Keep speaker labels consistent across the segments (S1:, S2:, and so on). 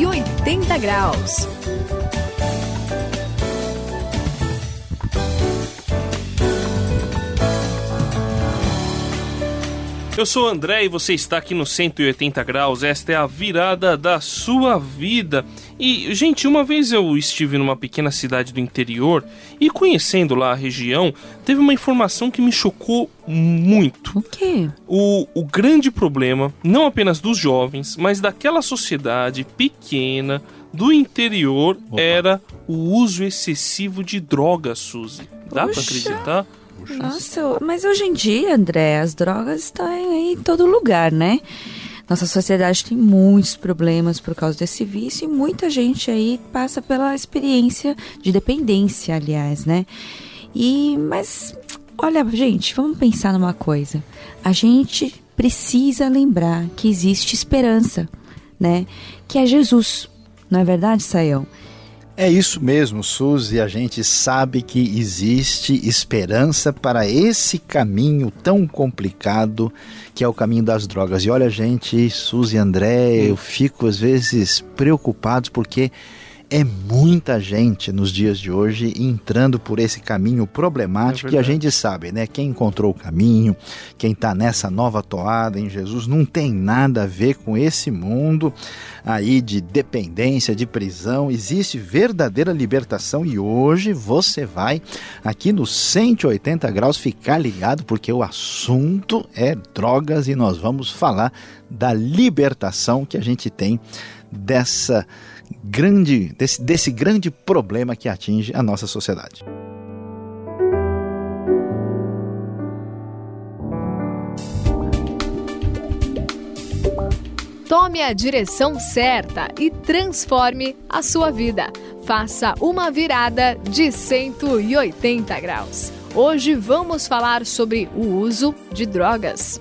S1: 180 graus.
S2: Eu sou André e você está aqui no 180 graus. Esta é a virada da sua vida. E, gente, uma vez eu estive numa pequena cidade do interior e conhecendo lá a região, teve uma informação que me chocou muito.
S3: O quê?
S2: O, o grande problema, não apenas dos jovens, mas daquela sociedade pequena do interior, Opa. era o uso excessivo de drogas, Suzy. Dá para acreditar?
S3: Nossa, mas hoje em dia, André, as drogas estão em todo lugar, né? Nossa sociedade tem muitos problemas por causa desse vício e muita gente aí passa pela experiência de dependência, aliás, né? E mas olha, gente, vamos pensar numa coisa. A gente precisa lembrar que existe esperança, né? Que é Jesus. Não é verdade, Saião?
S4: É isso mesmo, Suzy. A gente sabe que existe esperança para esse caminho tão complicado que é o caminho das drogas. E olha, gente, Suzy e André, eu fico às vezes preocupado porque é muita gente nos dias de hoje entrando por esse caminho problemático é que a gente sabe, né? Quem encontrou o caminho, quem está nessa nova toada em Jesus, não tem nada a ver com esse mundo aí de dependência, de prisão. Existe verdadeira libertação e hoje você vai aqui no 180 graus ficar ligado porque o assunto é drogas e nós vamos falar da libertação que a gente tem dessa grande, desse, desse grande problema que atinge a nossa sociedade.
S1: Tome a direção certa e transforme a sua vida. Faça uma virada de 180 graus. Hoje vamos falar sobre o uso de drogas.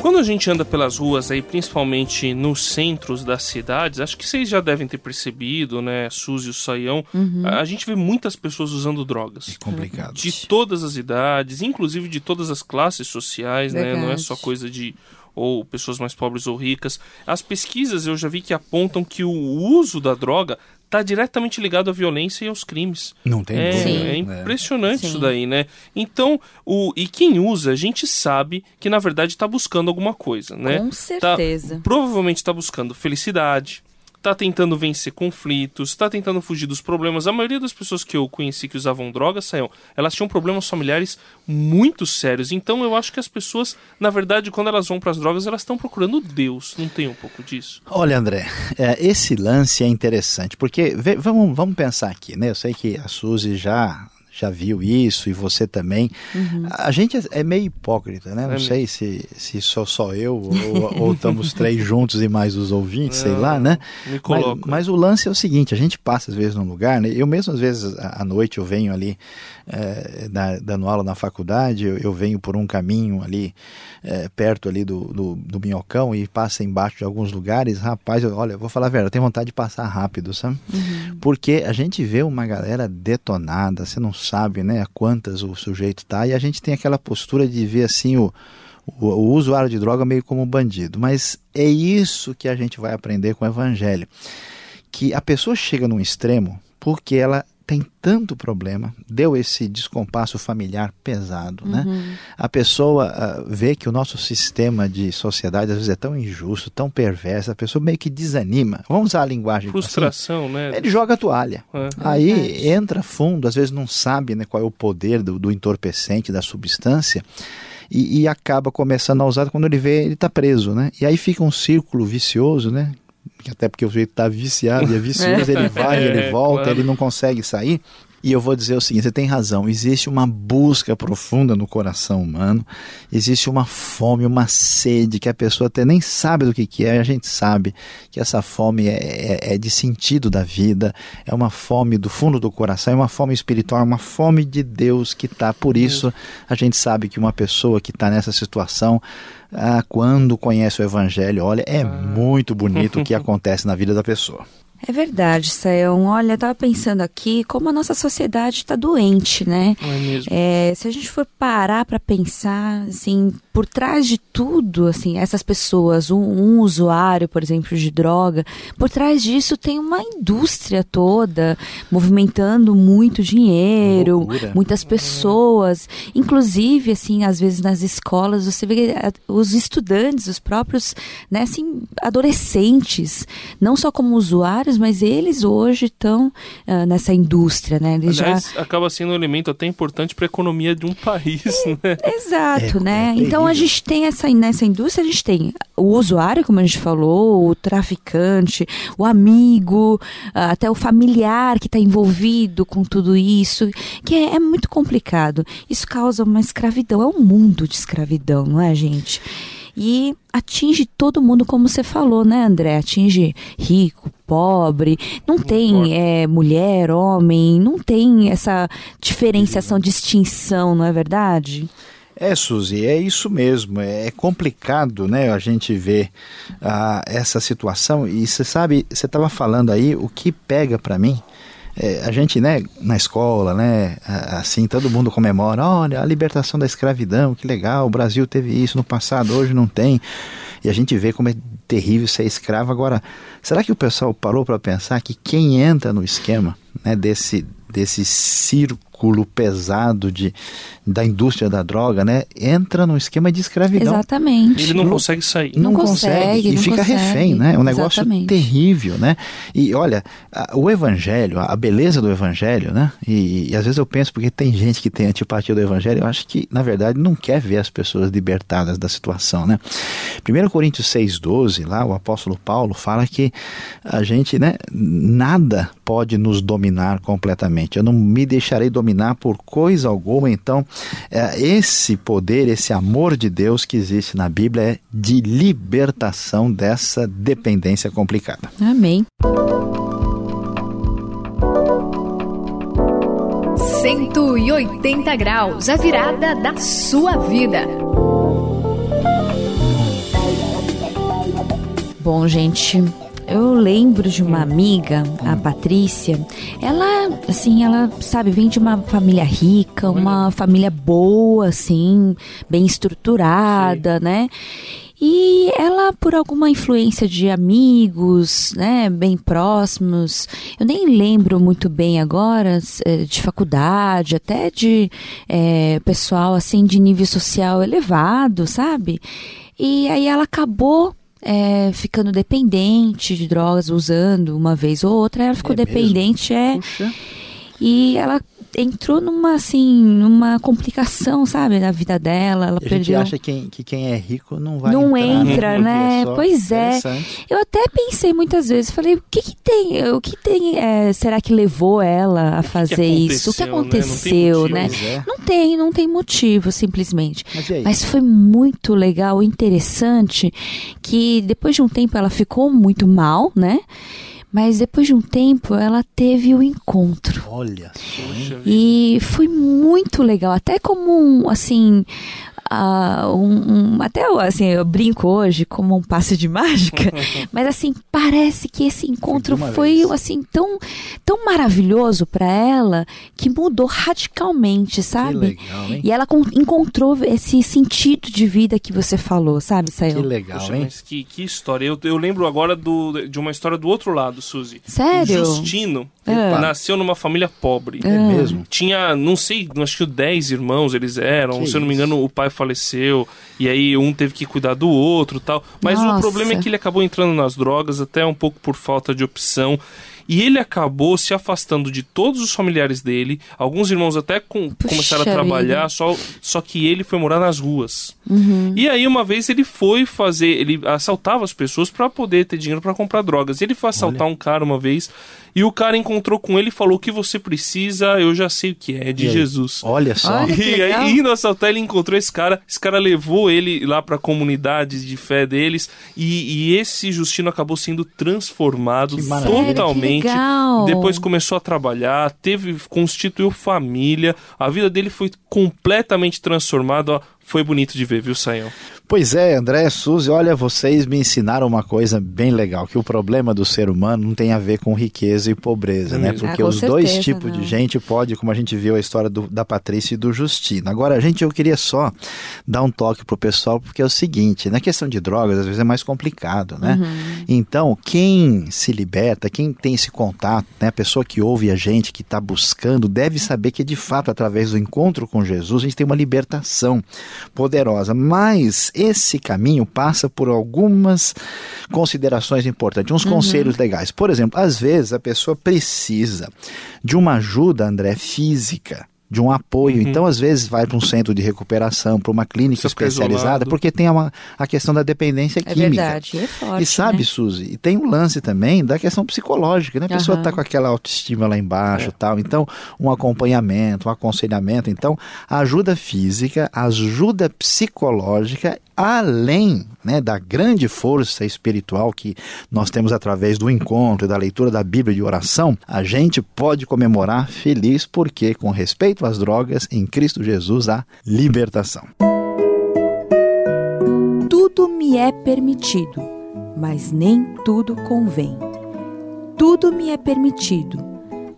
S2: Quando a gente anda pelas ruas aí, principalmente nos centros das cidades, acho que vocês já devem ter percebido, né, Suzy e o Saião, uhum. a, gente vê muitas pessoas usando drogas.
S4: É complicado.
S2: De todas as idades, inclusive de todas as classes sociais, Verdade. né? Não é só coisa de ou pessoas mais pobres ou ricas. As pesquisas eu já vi que apontam que o uso da droga está diretamente ligado à violência e aos crimes.
S4: Não tem
S2: é,
S4: dúvida.
S2: É impressionante é. isso daí, né? Então, o, e quem usa, a gente sabe que na verdade está buscando alguma coisa, né?
S3: Com tá, certeza.
S2: Tá, provavelmente está buscando felicidade, está tentando vencer conflitos, está tentando fugir dos problemas. A maioria das pessoas que eu conheci que usavam drogas, saiam, elas tinham problemas familiares muito sérios. Então eu acho que as pessoas, na verdade, quando elas vão para as drogas, elas estão procurando Deus. Não tem um pouco disso?
S4: Olha, André, é, esse lance é interessante, porque vê, vamos, vamos pensar aqui, né? Eu sei que a Suzy já já viu isso e você também. Uhum. A gente é, é meio hipócrita, né? Não é sei se, se sou só eu ou, ou estamos três juntos e mais os ouvintes, sei lá, né?
S2: Me coloco.
S4: Mas, mas, o lance é o seguinte: a gente passa às vezes num lugar, né? Eu mesmo às vezes à noite eu venho ali é, na, dando aula na faculdade, eu, eu venho por um caminho ali é, perto ali do, do, do, Minhocão e passa embaixo de alguns lugares, rapaz, eu, olha, eu vou falar a verdade, eu tenho vontade de passar rápido, sabe? Uhum. Porque a gente vê uma galera detonada, você não sabe, né, quantas o sujeito tá, e a gente tem aquela postura de ver assim o, o, o usuário de droga meio como um bandido. Mas é isso que a gente vai aprender com o evangelho. Que a pessoa chega num extremo porque ela tem tanto problema, deu esse descompasso familiar pesado, né? uhum. né? A pessoa uh, vê que o nosso sistema de sociedade às vezes é tão injusto, tão perverso, a pessoa meio que desanima. Vamos usar a linguagem
S2: frustração,
S4: assim.
S2: né?
S4: Ele joga a toalha. É. Aí é. entra fundo, às vezes não sabe, né, qual é o poder do, do entorpecente, da substância. E, e, acaba começando a usar quando ele vê ele está preso, né? E aí fica um círculo vicioso, né? Até porque o jeito está viciado e é vicioso, ele vai, ele é, volta, claro. ele não consegue sair. E eu vou dizer o seguinte: você tem razão, existe uma busca profunda no coração humano, existe uma fome, uma sede que a pessoa até nem sabe do que, que é, a gente sabe que essa fome é, é, é, de sentido da vida, é uma fome do fundo do coração, é uma fome espiritual, é uma fome de Deus que está. Por isso, a gente sabe que uma pessoa que está nessa situação, ah, quando conhece o Evangelho, olha, é ah. muito bonito o que acontece na vida da pessoa.
S3: É verdade, Sayão. Olha, eu tava pensando aqui como a nossa sociedade está doente, né?
S2: É mesmo.
S3: É, se a gente for parar para pensar, assim, por trás de tudo, assim, essas pessoas, um, um, usuário, por exemplo, de droga, por trás disso tem uma indústria toda movimentando muito dinheiro, muitas pessoas, inclusive, assim, às vezes nas escolas você vê eh, os estudantes, os próprios, né, assim, adolescentes, não só como usuários, mas eles hoje estão uh, nessa indústria, né? Eles
S2: Aliás, já... acaba sendo um elemento até importante para a economia de um país, né?
S3: Exato, é, né? É então a gente tem essa nessa indústria a gente tem o usuário, como a gente falou, o traficante, o amigo, até o familiar que está envolvido com tudo isso, que é, é muito complicado. Isso causa uma escravidão, é um mundo de escravidão, não é, gente? e atinge todo mundo, como você falou, né, André? Atinge rico, pobre, não, não tem é, mulher, homem, não tem essa diferenciação, distinção, não é verdade?
S4: É, Suzy, é isso mesmo. É complicado, né? A gente ver ah, essa situação. E você sabe, você estava falando aí, o que pega para mim é, a gente, né, na escola, né, assim, todo mundo comemora, olha, a libertação da escravidão, que legal, o Brasil teve isso no passado, hoje não tem. E a gente vê como é terrível ser escravo. Agora, será que o pessoal parou para pensar que quem entra no esquema né, desse, desse círculo pesado de, da indústria da droga, né, entra num esquema de escravidão.
S3: Exatamente.
S2: Ele não, consegue sair.
S4: Não, não consegue, consegue, e
S3: não
S4: fica
S3: consegue.
S4: refém, né? É um negócio Exatamente. terrível, né? E olha, a, o evangelho, a beleza do evangelho, né? E, e, às vezes eu penso porque tem gente que tem antipatia do evangelho, eu acho que na verdade não quer ver as pessoas libertadas da situação, né? 1 Coríntios 6:12, lá o apóstolo Paulo fala que a gente, né, nada pode nos dominar completamente. Eu não me deixarei dominar por coisa alguma, então é, esse poder, esse amor de Deus que existe na Bíblia é de libertação dessa dependência complicada.
S3: Amém.
S1: Cento e oitenta graus, a virada da sua vida.
S3: Bom, gente, eu lembro de uma amiga, a Patrícia. Ela, assim, ela, sabe, vem de uma família rica, uma família boa, assim, bem estruturada, Sim. né? E ela, por alguma influência de amigos, né, bem próximos, eu nem lembro muito bem agora, eh, de faculdade, até de é, pessoal, assim, de nível social elevado, sabe? E aí ela acabou é, ficando dependente de drogas, usando uma vez ou outra, ela ficou é dependente, é. Puxa. E ela entrou numa assim, numa complicação, sabe, na vida dela. Ela
S4: e
S3: perdeu.
S4: A gente acha que, que quem é rico não vai
S3: Não
S4: entrar,
S3: né? entra, né? É pois é. Eu até pensei muitas vezes, falei, o que que tem? O que tem? É, será que levou ela a fazer que isso? O que aconteceu, né? Não tem, motivo, né? não tem, não tem motivo, simplesmente. Mas, Mas foi muito legal, interessante que depois de um tempo ela ficou muito mal, né? Mas depois de um tempo ela teve o encontro.
S4: Olha só.
S3: E foi muito legal, até como um, assim, uh, um, um, até assim, eu brinco hoje como um passe de mágica, mas assim, parece que esse encontro foi assim tão, tão maravilhoso para ela que mudou radicalmente, sabe?
S4: Que legal, hein?
S3: E ela encontrou esse sentido de vida que você falou, sabe, Sayão?
S4: Que legal, Poxa, hein? Mas
S2: que, que história. Eu, eu lembro agora do, de uma história do outro lado, Suzy.
S3: Sério?
S2: O Justino é. nasceu numa família pobre.
S4: É mesmo?
S2: Tinha, não sei, acho que 10 irmãos eles eram. Que se eu não me engano, o pai faleceu. E aí um teve que cuidar do outro tal. Mas Nossa. o problema é que ele acabou entrando nas drogas, até um pouco por falta de opção. E ele acabou se afastando de todos os familiares dele. Alguns irmãos até com, começaram a trabalhar, só, só que ele foi morar nas ruas. Uhum. E aí, uma vez, ele foi fazer. Ele assaltava as pessoas para poder ter dinheiro para comprar drogas. Ele foi assaltar Olha. um cara uma vez e o cara encontrou com ele e falou: O que você precisa, eu já sei o que é, de Jesus.
S4: Olha só.
S3: Olha,
S2: e aí, indo assaltar, ele encontrou esse cara. Esse cara levou ele lá para a comunidade de fé deles. E, e, esse Justino acabou sendo transformado totalmente. Depois começou a trabalhar, teve constituiu família. A vida dele foi completamente transformada. Ó, foi bonito de ver, viu, Sayão?
S4: Pois é, André, Suzy, olha, vocês me ensinaram uma coisa bem legal, que o problema do ser humano não tem a ver com riqueza e pobreza, né? Porque
S3: ah,
S4: os
S3: certeza,
S4: dois tipos
S3: não.
S4: de gente pode, como a gente viu a história do, da Patrícia e do Justino. Agora, gente, eu queria só dar um toque pro pessoal, porque é o seguinte, na questão de drogas, às vezes é mais complicado, né? Então, quem se liberta, quem tem esse contato, né, a pessoa que ouve a gente, que está buscando, deve saber que de fato, através do encontro com Jesus, a gente tem uma libertação poderosa. Mas esse caminho passa por algumas considerações importantes, uns conselhos legais. Por exemplo, às vezes a pessoa precisa de uma ajuda, André, física. De um apoio. Então, às vezes, vai para um centro de recuperação, para uma clínica especializada, porque tem uma, a questão da dependência
S3: É
S4: química.
S3: verdade, é forte.
S4: E sabe,
S3: né?
S4: Suzy, e tem um lance também da questão psicológica, né? A pessoa está com aquela autoestima lá embaixo e tal. Então, um acompanhamento, um aconselhamento. Então, ajuda física, ajuda psicológica, além né, da grande força espiritual que nós temos através do encontro e da leitura da Bíblia e de oração, a gente pode comemorar feliz porque, com respeito às drogas, em Cristo Jesus há libertação.
S3: Tudo me é permitido, mas nem tudo convém. Tudo me é permitido,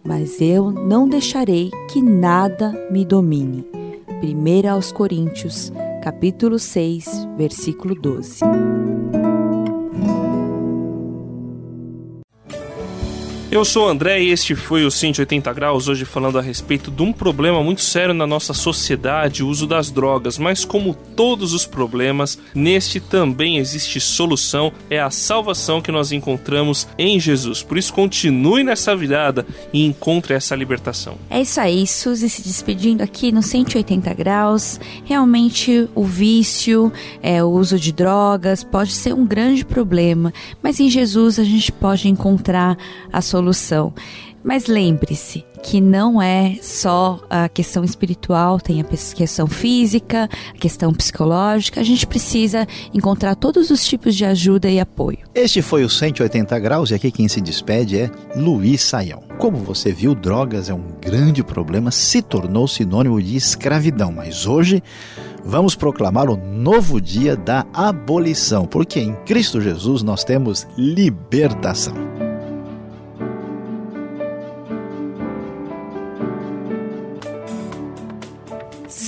S3: mas eu não deixarei que nada me domine. 1 aos Coríntios, capítulo 6, versículo 12.
S2: Eu sou o André e este foi o 180 Graus, hoje falando a respeito de um problema muito sério na nossa sociedade, o uso das drogas. Mas como todos os problemas, neste também existe solução, é a salvação que nós encontramos em Jesus. Por isso continue nessa virada e encontre essa libertação.
S3: É isso aí, Suzy se despedindo aqui no 180 graus. Realmente o vício, é, o uso de drogas pode ser um grande problema, mas em Jesus a gente pode encontrar a solução. Mas lembre-se que não é só a questão espiritual, tem a questão física, a questão psicológica. A gente precisa encontrar todos os tipos de ajuda e apoio.
S4: Este foi o 180 Graus e aqui quem se despede é Luiz Saião. Como você viu, drogas é um grande problema, se tornou sinônimo de escravidão, mas hoje vamos proclamar o novo dia da abolição, porque em Cristo Jesus nós temos libertação.